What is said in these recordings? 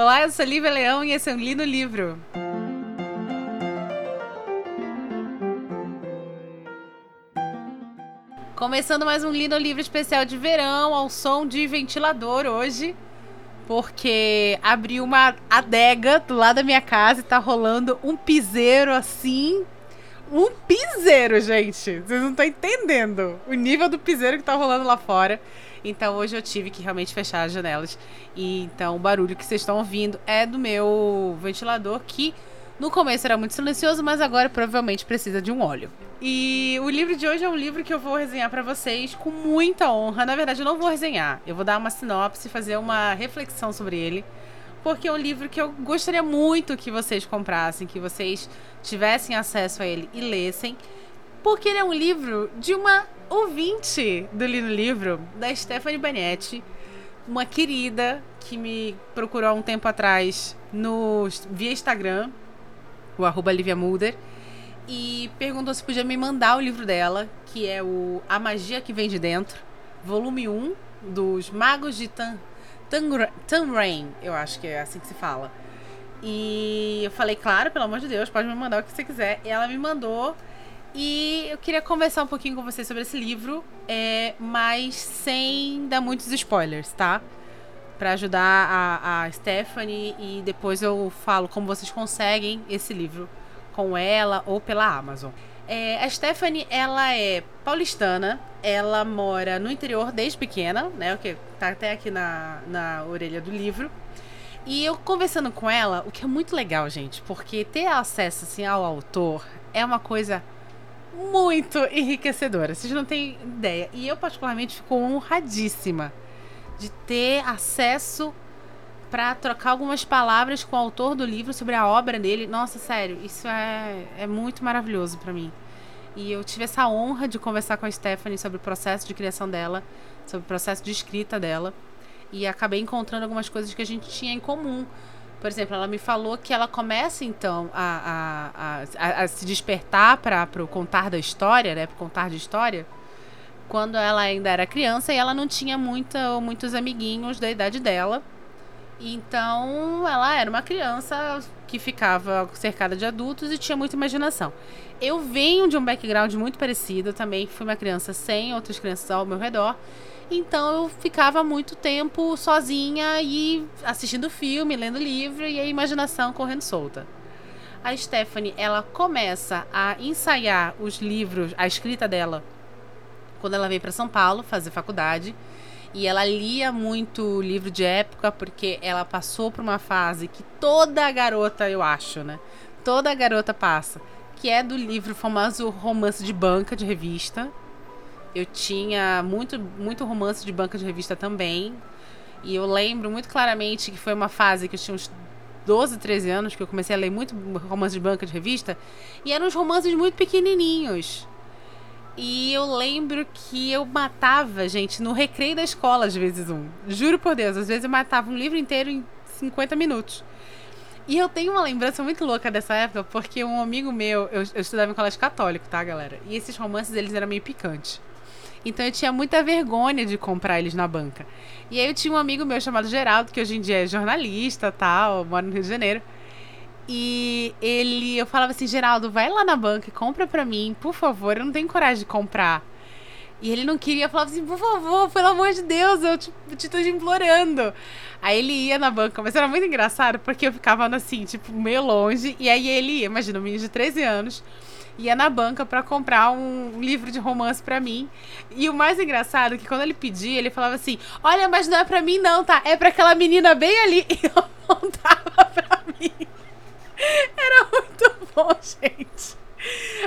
Olá, eu sou Lívia Leão e esse é um Li no Livro. Começando mais um Li no Livro especial de verão, ao som de ventilador hoje. Porque abriu uma adega do lado da minha casa e tá rolando um piseiro assim. Um piseiro, gente. Vocês não estão entendendo o nível do piseiro que tá rolando lá fora. Então hoje eu tive que realmente fechar as janelas. E então o barulho que vocês estão ouvindo é do meu ventilador que no começo era muito silencioso, mas agora provavelmente precisa de um óleo. E o livro de hoje é um livro que eu vou resenhar para vocês com muita honra. Na verdade, eu não vou resenhar. Eu vou dar uma sinopse, fazer uma reflexão sobre ele, porque é um livro que eu gostaria muito que vocês comprassem, que vocês tivessem acesso a ele e lessem, porque ele é um livro de uma ouvinte do Lino Livro, da Stephanie Banetti, uma querida que me procurou há um tempo atrás no via Instagram, o arroba Livia Mulder, e perguntou se podia me mandar o livro dela, que é o A Magia que Vem de Dentro, volume 1 dos Magos de Tan, Tan, Rain, eu acho que é assim que se fala. E eu falei, claro, pelo amor de Deus, pode me mandar o que você quiser. E ela me mandou e eu queria conversar um pouquinho com vocês sobre esse livro, é, mas sem dar muitos spoilers, tá? Para ajudar a, a Stephanie e depois eu falo como vocês conseguem esse livro com ela ou pela Amazon. É, a Stephanie, ela é paulistana, ela mora no interior desde pequena, né? O que tá até aqui na, na orelha do livro. E eu conversando com ela, o que é muito legal, gente, porque ter acesso assim ao autor é uma coisa muito enriquecedora. Vocês não têm ideia. E eu, particularmente, fico honradíssima de ter acesso para trocar algumas palavras com o autor do livro sobre a obra dele. Nossa, sério, isso é, é muito maravilhoso para mim. E eu tive essa honra de conversar com a Stephanie sobre o processo de criação dela, sobre o processo de escrita dela. E acabei encontrando algumas coisas que a gente tinha em comum. Por exemplo, ela me falou que ela começa então a, a, a, a se despertar para o contar da história, né? Para contar de história, quando ela ainda era criança e ela não tinha muita, muitos amiguinhos da idade dela. Então ela era uma criança que ficava cercada de adultos e tinha muita imaginação. Eu venho de um background muito parecido, também fui uma criança sem outras crianças ao meu redor. Então eu ficava muito tempo sozinha e assistindo filme, lendo livro e a imaginação correndo solta. A Stephanie, ela começa a ensaiar os livros, a escrita dela, quando ela veio para São Paulo fazer faculdade. E ela lia muito livro de época porque ela passou por uma fase que toda garota, eu acho, né? Toda garota passa, que é do livro famoso romance de banca de revista, eu tinha muito, muito romance de banca de revista também. E eu lembro muito claramente que foi uma fase que eu tinha uns 12, 13 anos que eu comecei a ler muito romance de banca de revista. E eram uns romances muito pequenininhos. E eu lembro que eu matava, gente, no recreio da escola, às vezes um. Juro por Deus, às vezes eu matava um livro inteiro em 50 minutos. E eu tenho uma lembrança muito louca dessa época, porque um amigo meu, eu, eu estudava em colégio católico, tá, galera? E esses romances, eles eram meio picantes. Então eu tinha muita vergonha de comprar eles na banca. E aí eu tinha um amigo meu chamado Geraldo, que hoje em dia é jornalista, tal, mora no Rio de Janeiro. E ele, eu falava assim, Geraldo, vai lá na banca e compra pra mim, por favor, eu não tenho coragem de comprar. E ele não queria, falava assim, por favor, pelo amor de Deus, eu te, te tô implorando. Aí ele ia na banca, mas era muito engraçado, porque eu ficava assim, tipo, meio longe, e aí ele ia, imagina, um menino de 13 anos, ia na banca para comprar um livro de romance para mim. E o mais engraçado é que quando ele pedia, ele falava assim: Olha, mas não é para mim, não, tá? É para aquela menina bem ali. E eu montava pra mim. Era muito bom, gente.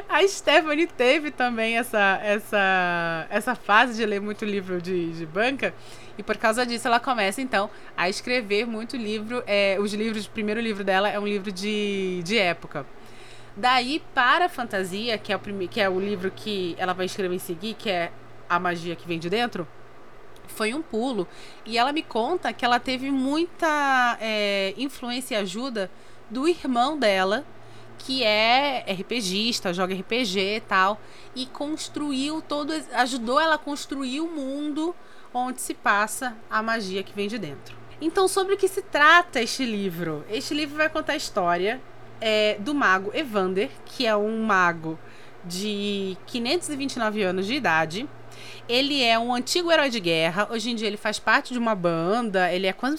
A Stephanie teve também essa, essa, essa fase de ler muito livro de, de banca. E por causa disso, ela começa, então, a escrever muito livro. É, os livros, o primeiro livro dela é um livro de, de época. Daí para a fantasia, que é o primeiro, que é o livro que ela vai escrever em seguir, que é a magia que vem de dentro, foi um pulo. E ela me conta que ela teve muita é, influência e ajuda do irmão dela, que é RPGista, joga RPG e tal, e construiu todo, ajudou ela a construir o mundo onde se passa a magia que vem de dentro. Então, sobre o que se trata este livro? Este livro vai contar a história é, do mago Evander, que é um mago de 529 anos de idade. Ele é um antigo herói de guerra. Hoje em dia ele faz parte de uma banda. Ele é quando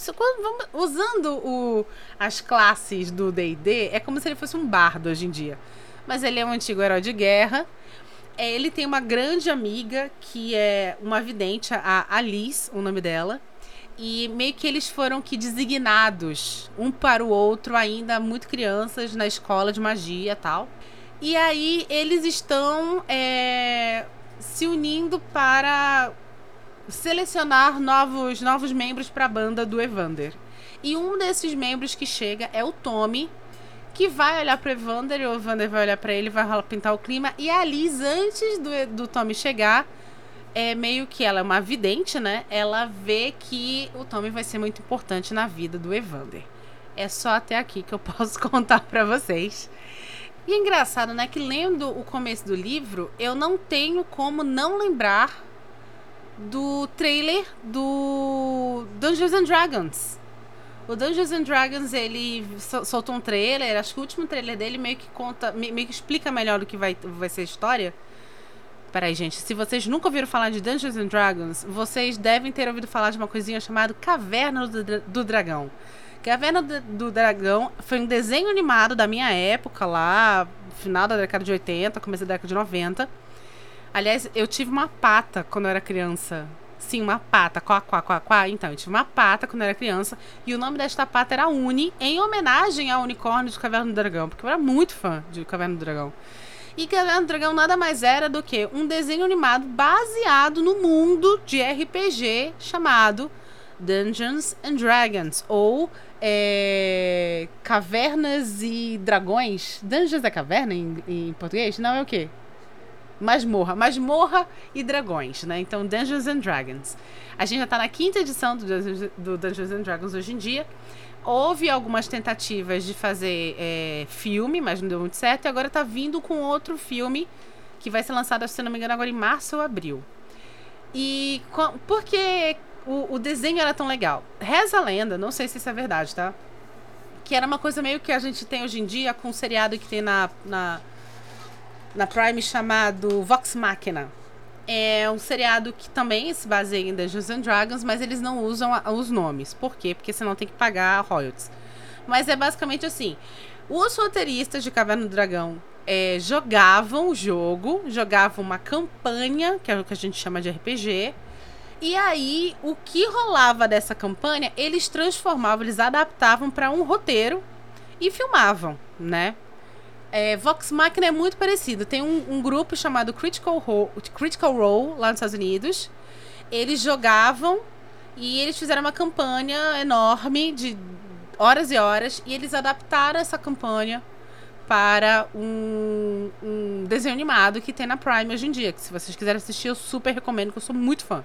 usando o, as classes do D&D, é como se ele fosse um bardo hoje em dia. Mas ele é um antigo herói de guerra. É, ele tem uma grande amiga que é uma vidente, a Alice, o nome dela. E meio que eles foram que designados um para o outro, ainda muito crianças, na escola de magia tal. E aí eles estão é, se unindo para selecionar novos, novos membros para a banda do Evander. E um desses membros que chega é o Tommy, que vai olhar para Evander, e o Evander vai olhar para ele, vai pintar o clima. E a Liz, antes do, do Tommy chegar, é meio que ela é uma vidente, né? Ela vê que o Tommy vai ser muito importante na vida do Evander. É só até aqui que eu posso contar para vocês. E é engraçado, né, que lendo o começo do livro, eu não tenho como não lembrar do trailer do Dungeons and Dragons. O Dungeons and Dragons, ele soltou um trailer, acho que o último trailer dele meio que conta, meio que explica melhor do que vai, vai ser a história. Peraí, gente, se vocês nunca ouviram falar de Dungeons and Dragons, vocês devem ter ouvido falar de uma coisinha chamada Caverna do, Dragão. Caverna do, do Dragão foi um desenho animado da minha época lá, final da década de 80, começo da década de 90. Aliás, eu tive uma pata quando eu era criança. Sim, uma pata. Quá, quá, quá, quá. Então, eu tive uma pata quando eu era criança. E o nome desta pata era Uni, em homenagem ao unicórnio de Caverna do Dragão. Porque eu era muito fã de Caverna do Dragão. E Caverna do Dragão nada mais era do que um desenho animado baseado no mundo de RPG chamado Dungeons and Dragons. Ou é, Cavernas e Dragões. Dungeons da Caverna em, em, português? Não, é o quê? Masmorra. Masmorra e Dragões, né? Então, Dungeons and Dragons. A gente já tá na quinta edição do Dungeons, do Dungeons and Dragons hoje em dia. Houve algumas tentativas de fazer é, filme, mas não deu muito certo. E agora tá vindo com outro filme que vai ser lançado, se não me engano, agora em março ou abril. E que o, o desenho era tão legal. Reza a lenda, não sei se isso é verdade, tá? Que era uma coisa meio que a gente tem hoje em dia com um seriado que tem na, na, na Prime chamado Vox Machina. É um seriado que também se baseia em Dungeons and Dragons, mas eles não usam a, os nomes. Por quê? Porque senão tem que pagar royalties. Mas é basicamente assim: os roteiristas de Caverna do Dragão é, jogavam o jogo, jogavam uma campanha, que é o que a gente chama de RPG, e aí, o que rolava dessa campanha, eles transformavam, eles adaptavam para um roteiro e filmavam, né? É, Vox Machina é muito parecido. Tem um, um grupo chamado Critical Role, Critical Role lá nos Estados Unidos. Eles jogavam e eles fizeram uma campanha enorme de horas e horas e eles adaptaram essa campanha para um, um desenho animado que tem na Prime hoje em dia. Que se vocês quiserem assistir, eu super recomendo, que eu sou muito fã.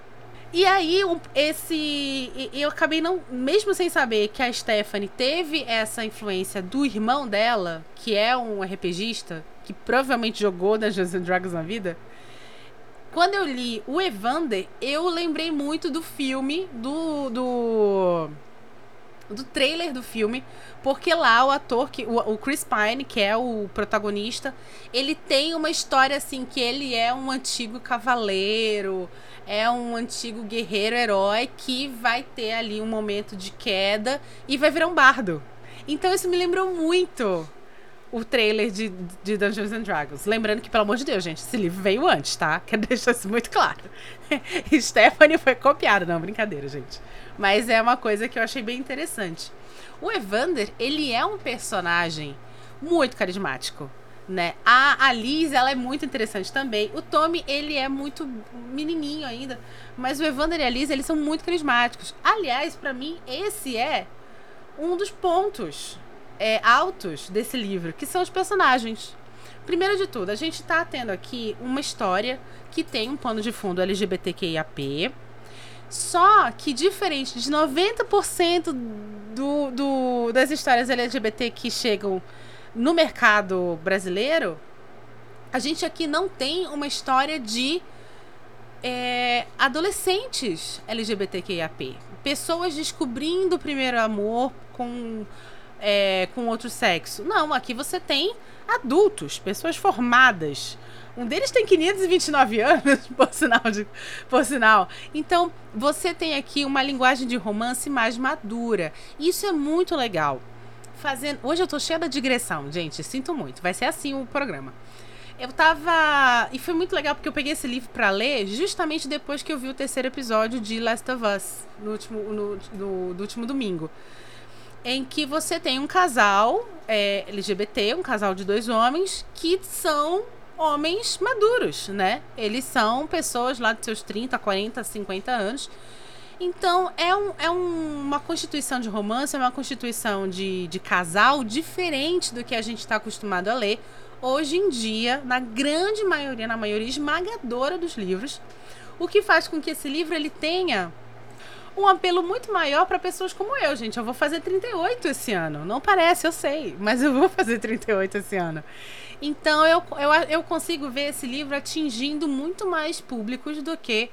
E aí, esse. Eu acabei não. Mesmo sem saber que a Stephanie teve essa influência do irmão dela, que é um RPGista, que provavelmente jogou Dungeons and Dragons na vida. Quando eu li o Evander, eu lembrei muito do filme, do. do. do trailer do filme, porque lá o ator, que, o, o Chris Pine, que é o protagonista, ele tem uma história assim que ele é um antigo cavaleiro é um antigo guerreiro herói que vai ter ali um momento de queda e vai virar um bardo. Então isso me lembrou muito o trailer de, de Dungeons and Dragons. Lembrando que, pelo amor de Deus, gente, esse livro veio antes, tá? Quero deixar isso muito claro. Stephanie foi copiado, não, brincadeira, gente. Mas é uma coisa que eu achei bem interessante. O Evander, ele é um personagem muito carismático né? A Alice, ela é muito interessante também. O Tommy, ele é muito menininho ainda, mas o Evander e a Alice, eles são muito carismáticos. Aliás, para mim, esse é um dos pontos é, altos desse livro, que são os personagens. Primeiro de tudo, a gente tá tendo aqui uma história que tem um pano de fundo LGBTQIAP, só que diferente de 90% do, do, das histórias LGBT que chegam no mercado brasileiro, a gente aqui não tem uma história de é, adolescentes LGBTQIAP. pessoas descobrindo o primeiro amor com, é, com outro sexo. Não, aqui você tem adultos, pessoas formadas. Um deles tem 529 anos, por sinal, de, por sinal. Então, você tem aqui uma linguagem de romance mais madura. Isso é muito legal. Fazendo... Hoje eu tô cheia da digressão, gente. Sinto muito. Vai ser assim o programa. Eu tava. E foi muito legal porque eu peguei esse livro para ler justamente depois que eu vi o terceiro episódio de Last of Us, no último, no, no, do último domingo. Em que você tem um casal é, LGBT, um casal de dois homens, que são homens maduros, né? Eles são pessoas lá de seus 30, 40, 50 anos. Então, é, um, é um, uma constituição de romance, é uma constituição de, de casal diferente do que a gente está acostumado a ler hoje em dia, na grande maioria, na maioria esmagadora dos livros, o que faz com que esse livro ele tenha um apelo muito maior para pessoas como eu, gente. Eu vou fazer 38 esse ano. Não parece, eu sei, mas eu vou fazer 38 esse ano. Então eu, eu, eu consigo ver esse livro atingindo muito mais públicos do que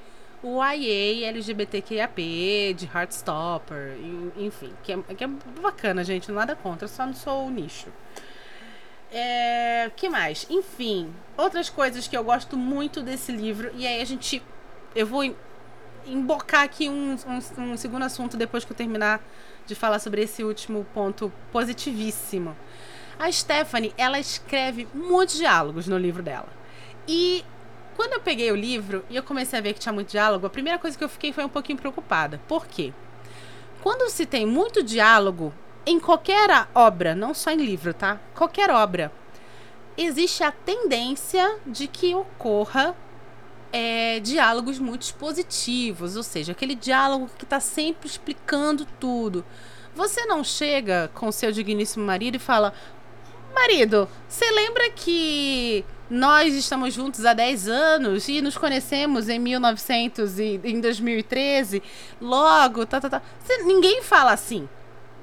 o IA LGBTQIAP, de Heartstopper, enfim, que é, que é bacana, gente, nada contra, só não sou o nicho. É, que mais? Enfim, outras coisas que eu gosto muito desse livro. E aí a gente. Eu vou embocar aqui um, um, um segundo assunto depois que eu terminar de falar sobre esse último ponto positivíssimo. A Stephanie, ela escreve muitos diálogos no livro dela. E quando eu peguei o livro e eu comecei a ver que tinha muito diálogo, a primeira coisa que eu fiquei foi um pouquinho preocupada. Por quê? Quando se tem muito diálogo, em qualquer obra, não só em livro, tá? Qualquer obra, existe a tendência de que ocorra é, diálogos muito expositivos, ou seja, aquele diálogo que está sempre explicando tudo. Você não chega com seu digníssimo marido e fala: Marido, você lembra que nós estamos juntos há 10 anos e nos conhecemos em 1900 e em 2013? Logo, tá, tá, tá. Ninguém fala assim.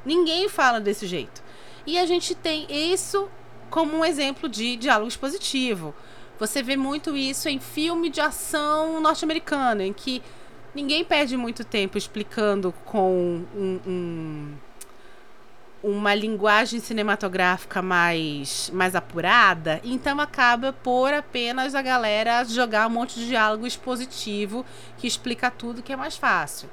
Ninguém fala desse jeito. E a gente tem isso como um exemplo de diálogo expositivo. Você vê muito isso em filme de ação norte-americano, em que ninguém perde muito tempo explicando com um, um, uma linguagem cinematográfica mais, mais apurada, então acaba por apenas a galera jogar um monte de diálogo expositivo que explica tudo que é mais fácil.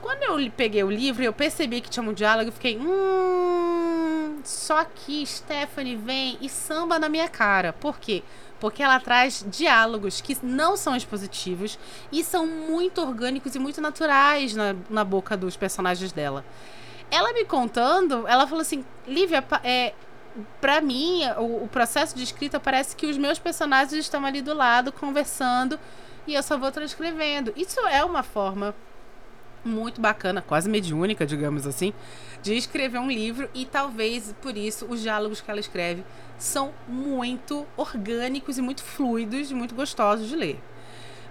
Quando eu peguei o livro, eu percebi que tinha um diálogo e fiquei, hum, só que Stephanie vem e samba na minha cara. Por quê? Porque ela traz diálogos que não são expositivos e são muito orgânicos e muito naturais na, na boca dos personagens dela. Ela me contando, ela falou assim, Lívia, é, pra mim, o, o processo de escrita parece que os meus personagens estão ali do lado conversando e eu só vou transcrevendo. Isso é uma forma muito bacana, quase mediúnica, digamos assim, de escrever um livro e talvez por isso os diálogos que ela escreve são muito orgânicos e muito fluidos muito gostosos de ler.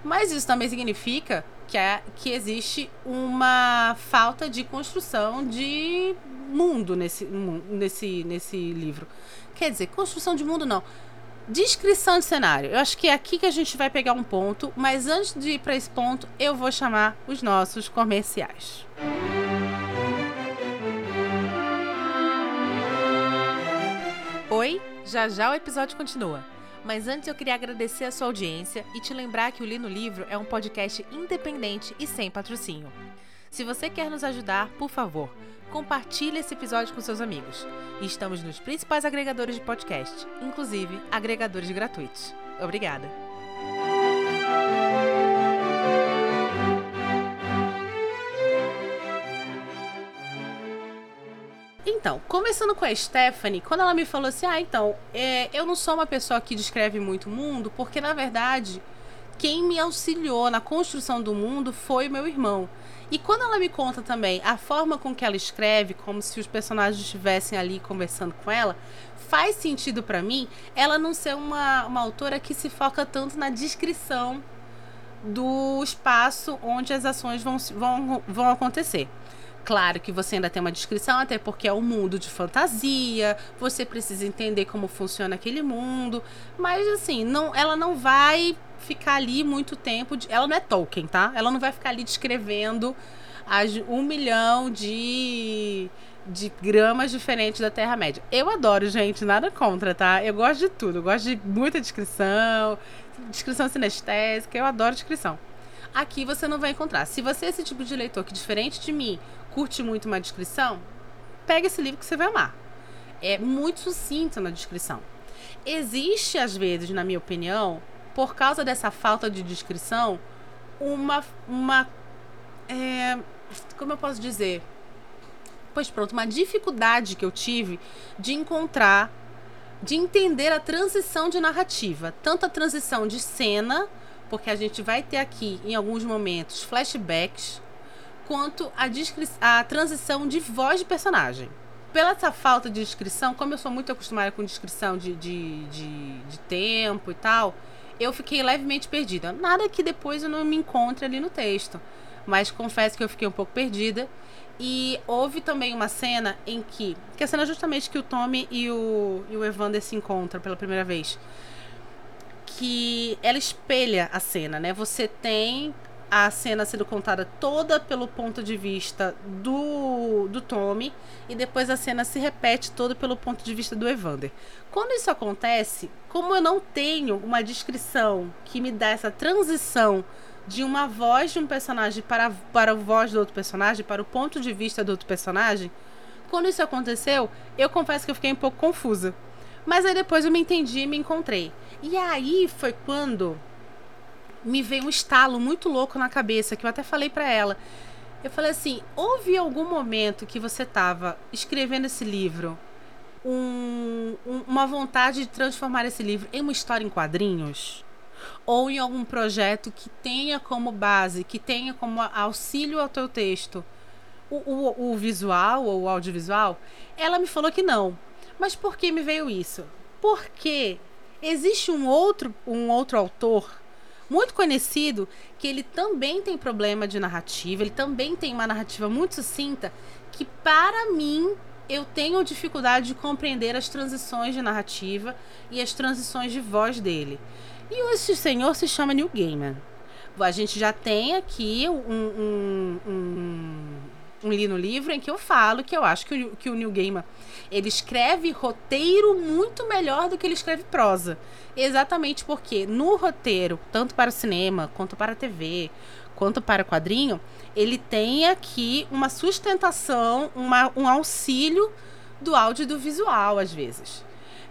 Mas isso também significa que, é, que existe uma falta de construção de mundo nesse, nesse, nesse livro. Quer dizer, construção de mundo não Descrição de cenário. Eu acho que é aqui que a gente vai pegar um ponto, mas antes de ir para esse ponto, eu vou chamar os nossos comerciais. Oi, já já o episódio continua. Mas antes eu queria agradecer a sua audiência e te lembrar que o Li no Livro é um podcast independente e sem patrocínio. Se você quer nos ajudar, por favor, compartilhe esse episódio com seus amigos. Estamos nos principais agregadores de podcast, inclusive agregadores gratuitos. Obrigada! Então, começando com a Stephanie, quando ela me falou assim: Ah, então, é, eu não sou uma pessoa que descreve muito o mundo, porque na verdade, quem me auxiliou na construção do mundo foi meu irmão. E quando ela me conta também a forma com que ela escreve, como se os personagens estivessem ali conversando com ela, faz sentido para mim ela não ser uma, uma autora que se foca tanto na descrição do espaço onde as ações vão, vão, vão acontecer. Claro que você ainda tem uma descrição, até porque é um mundo de fantasia, você precisa entender como funciona aquele mundo, mas assim, não, ela não vai ficar ali muito tempo. De, ela não é Tolkien, tá? Ela não vai ficar ali descrevendo as um milhão de, de gramas diferentes da Terra-média. Eu adoro, gente, nada contra, tá? Eu gosto de tudo. Eu gosto de muita descrição, descrição sinestésica, eu adoro descrição. Aqui você não vai encontrar. Se você é esse tipo de leitor que, diferente de mim, curte muito uma descrição, pega esse livro que você vai amar. É muito sucinto na descrição. Existe, às vezes, na minha opinião, por causa dessa falta de descrição, uma. uma é, como eu posso dizer? Pois pronto, uma dificuldade que eu tive de encontrar, de entender a transição de narrativa. Tanto a transição de cena, porque a gente vai ter aqui, em alguns momentos, flashbacks, quanto a, a transição de voz de personagem pela essa falta de descrição, como eu sou muito acostumada com descrição de, de, de, de, tempo e tal, eu fiquei levemente perdida. Nada que depois eu não me encontre ali no texto. Mas confesso que eu fiquei um pouco perdida. E houve também uma cena em que. Que é a cena justamente que o Tommy e o, e o Evander se encontram pela primeira vez. Que ela espelha a cena, né? Você tem a cena sendo contada toda pelo ponto de vista do, do Tommy e depois a cena se repete toda pelo ponto de vista do Evander. Quando isso acontece, como eu não tenho uma descrição que me dá essa transição de uma voz de um personagem para, para a voz do outro personagem, para o ponto de vista do outro personagem, quando isso aconteceu, eu confesso que eu fiquei um pouco confusa. Mas aí depois eu me entendi e me encontrei. E aí foi quando me veio um estalo muito louco na cabeça, que eu até falei para ela. Eu falei assim: houve algum momento que você estava escrevendo esse livro, um, um, uma vontade de transformar esse livro em uma história em quadrinhos? Ou em algum projeto que tenha como base, que tenha como auxílio ao teu texto o, o, o visual ou o audiovisual? Ela me falou que não. Mas por que me veio isso? Porque existe um outro, um outro autor muito conhecido, que ele também tem problema de narrativa, ele também tem uma narrativa muito sucinta, que para mim eu tenho dificuldade de compreender as transições de narrativa e as transições de voz dele. E esse senhor se chama Neil Gaiman. A gente já tem aqui um, um, um, um li no livro em que eu falo que eu acho que o, que o Neil Gaiman ele escreve roteiro muito melhor do que ele escreve prosa. Exatamente porque no roteiro, tanto para o cinema, quanto para a TV, quanto para quadrinho, ele tem aqui uma sustentação, uma, um auxílio do áudio e do visual, às vezes.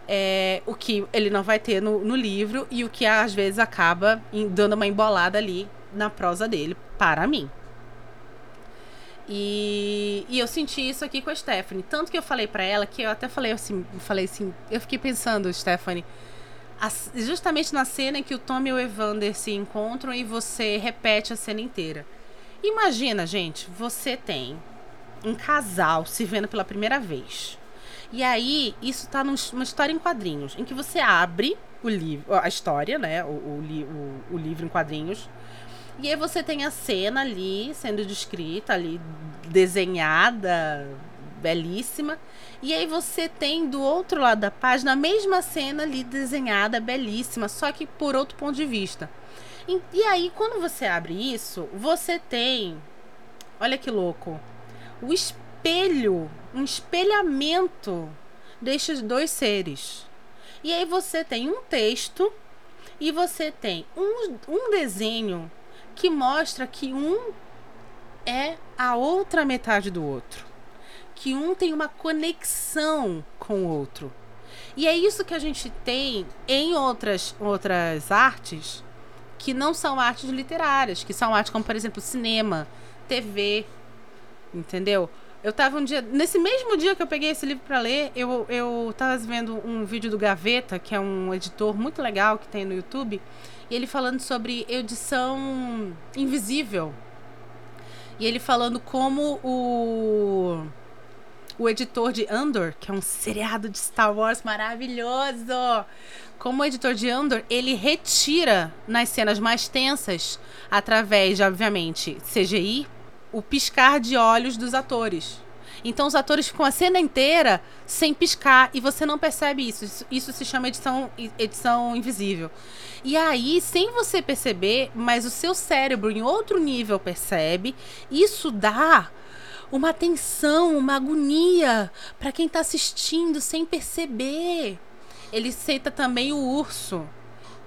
É, o que ele não vai ter no, no livro e o que às vezes acaba em, dando uma embolada ali na prosa dele, para mim. E, e eu senti isso aqui com a Stephanie. Tanto que eu falei para ela que eu até falei assim, falei assim, eu fiquei pensando, Stephanie, justamente na cena em que o Tom e o Evander se encontram e você repete a cena inteira. Imagina, gente, você tem um casal se vendo pela primeira vez. E aí, isso tá numa história em quadrinhos, em que você abre o livro, a história, né? O, o, o, o livro em quadrinhos. E aí você tem a cena ali sendo descrita, ali desenhada, belíssima. E aí você tem do outro lado da página a mesma cena ali desenhada, belíssima, só que por outro ponto de vista. E, e aí, quando você abre isso, você tem. Olha que louco. O espelho, um espelhamento destes dois seres. E aí você tem um texto e você tem um, um desenho que mostra que um é a outra metade do outro que um tem uma conexão com o outro. E é isso que a gente tem em outras, outras artes que não são artes literárias, que são artes como, por exemplo, cinema, TV, entendeu? Eu tava um dia, nesse mesmo dia que eu peguei esse livro para ler, eu, eu tava vendo um vídeo do Gaveta, que é um editor muito legal que tem no YouTube, e ele falando sobre edição invisível. E ele falando como o o editor de Andor, que é um seriado de Star Wars maravilhoso. Como o editor de Andor, ele retira nas cenas mais tensas, através de, obviamente, CGI, o piscar de olhos dos atores. Então os atores ficam a cena inteira sem piscar e você não percebe isso. Isso, isso se chama edição, edição invisível. E aí, sem você perceber, mas o seu cérebro em outro nível percebe, isso dá uma tensão, uma agonia para quem tá assistindo sem perceber. Ele cita também o Urso,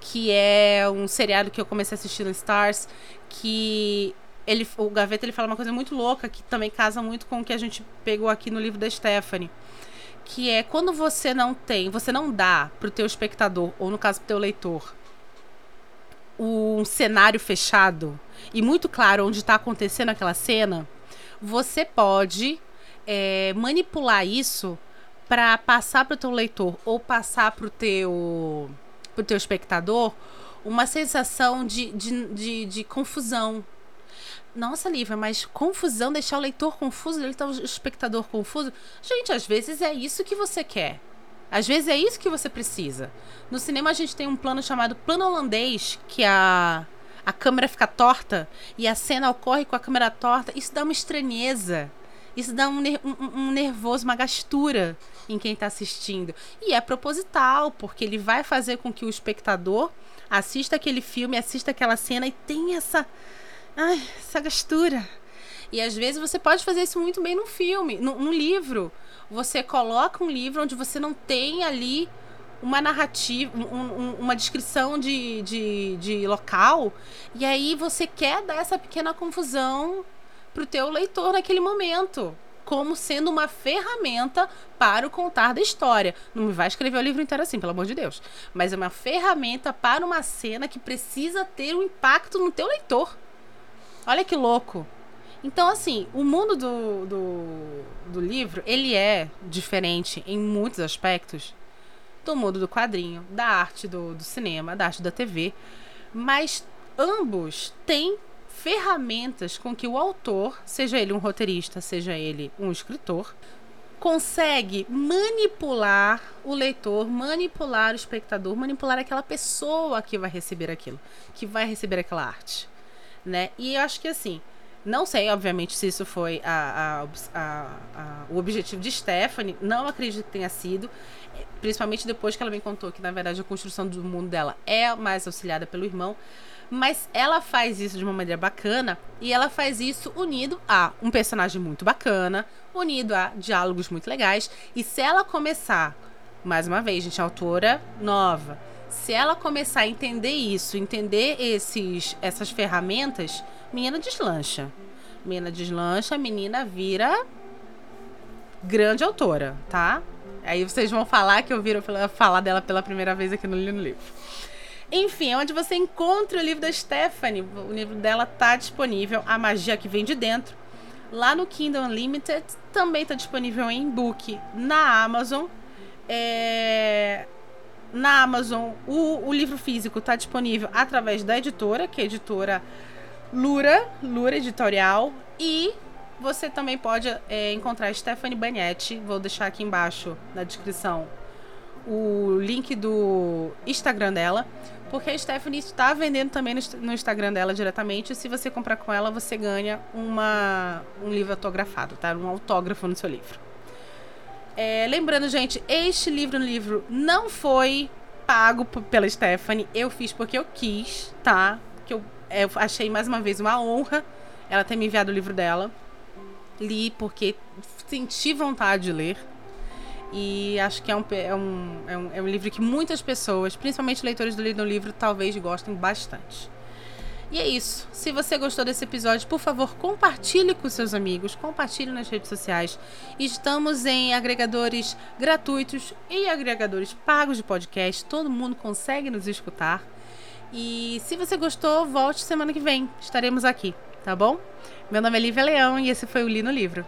que é um seriado que eu comecei a assistir no Stars, que ele, o Gaveta ele fala uma coisa muito louca que também casa muito com o que a gente pegou aqui no livro da Stephanie, que é quando você não tem, você não dá pro teu espectador ou no caso pro teu leitor um cenário fechado e muito claro onde está acontecendo aquela cena, você pode é, manipular isso para passar para o teu leitor ou passar para o teu, pro teu espectador uma sensação de, de, de, de confusão. Nossa, Lívia, mas confusão, deixar o leitor confuso, deixar o espectador confuso. Gente, às vezes é isso que você quer. Às vezes é isso que você precisa. No cinema a gente tem um plano chamado plano holandês, que a, a câmera fica torta e a cena ocorre com a câmera torta. Isso dá uma estranheza. Isso dá um, um, um nervoso, uma gastura em quem está assistindo. E é proposital, porque ele vai fazer com que o espectador assista aquele filme, assista aquela cena e tenha essa, ai, essa gastura. E às vezes você pode fazer isso muito bem num filme, num, num livro. Você coloca um livro onde você não tem ali uma narrativa, um, um, uma descrição de, de, de local, e aí você quer dar essa pequena confusão pro teu leitor naquele momento como sendo uma ferramenta para o contar da história. Não me vai escrever o livro inteiro assim, pelo amor de Deus. Mas é uma ferramenta para uma cena que precisa ter um impacto no teu leitor. Olha que louco. Então, assim, o mundo do, do, do livro, ele é diferente em muitos aspectos do mundo do quadrinho, da arte do, do cinema, da arte da TV. Mas ambos têm ferramentas com que o autor, seja ele um roteirista, seja ele um escritor, consegue manipular o leitor, manipular o espectador, manipular aquela pessoa que vai receber aquilo, que vai receber aquela arte, né? E eu acho que assim, não sei, obviamente, se isso foi a, a, a, o objetivo de Stephanie, não acredito que tenha sido, principalmente depois que ela me contou que na verdade a construção do mundo dela é mais auxiliada pelo irmão. Mas ela faz isso de uma maneira bacana e ela faz isso unido a um personagem muito bacana, unido a diálogos muito legais. E se ela começar, mais uma vez, gente, autora nova, se ela começar a entender isso, entender esses, essas ferramentas, menina deslancha. Menina deslancha, menina vira grande autora, tá? Aí vocês vão falar que eu viro falar dela pela primeira vez aqui no Livro. Enfim, é onde você encontra o livro da Stephanie. O livro dela tá disponível, A Magia que Vem de Dentro. Lá no Kindle Unlimited também está disponível em e-book na Amazon. É... Na Amazon, o, o livro físico está disponível através da editora, que é a editora Lura, Lura Editorial. E você também pode é, encontrar Stephanie Bagnetti. Vou deixar aqui embaixo na descrição o link do Instagram dela. Porque a Stephanie está vendendo também no Instagram dela diretamente. E se você comprar com ela, você ganha uma, um livro autografado, tá? Um autógrafo no seu livro. É, lembrando, gente, este livro no livro não foi pago pela Stephanie. Eu fiz porque eu quis, tá? Que eu, eu achei mais uma vez uma honra ela ter me enviado o livro dela. Li porque senti vontade de ler. E acho que é um, é um, é um, é um livro que muitas pessoas, principalmente leitores do Livro, talvez gostem bastante. E é isso. Se você gostou desse episódio, por favor, compartilhe com seus amigos, compartilhe nas redes sociais. Estamos em agregadores gratuitos e agregadores pagos de podcast. Todo mundo consegue nos escutar. E se você gostou, volte semana que vem. Estaremos aqui, tá bom? Meu nome é Lívia Leão e esse foi o Li no Livro.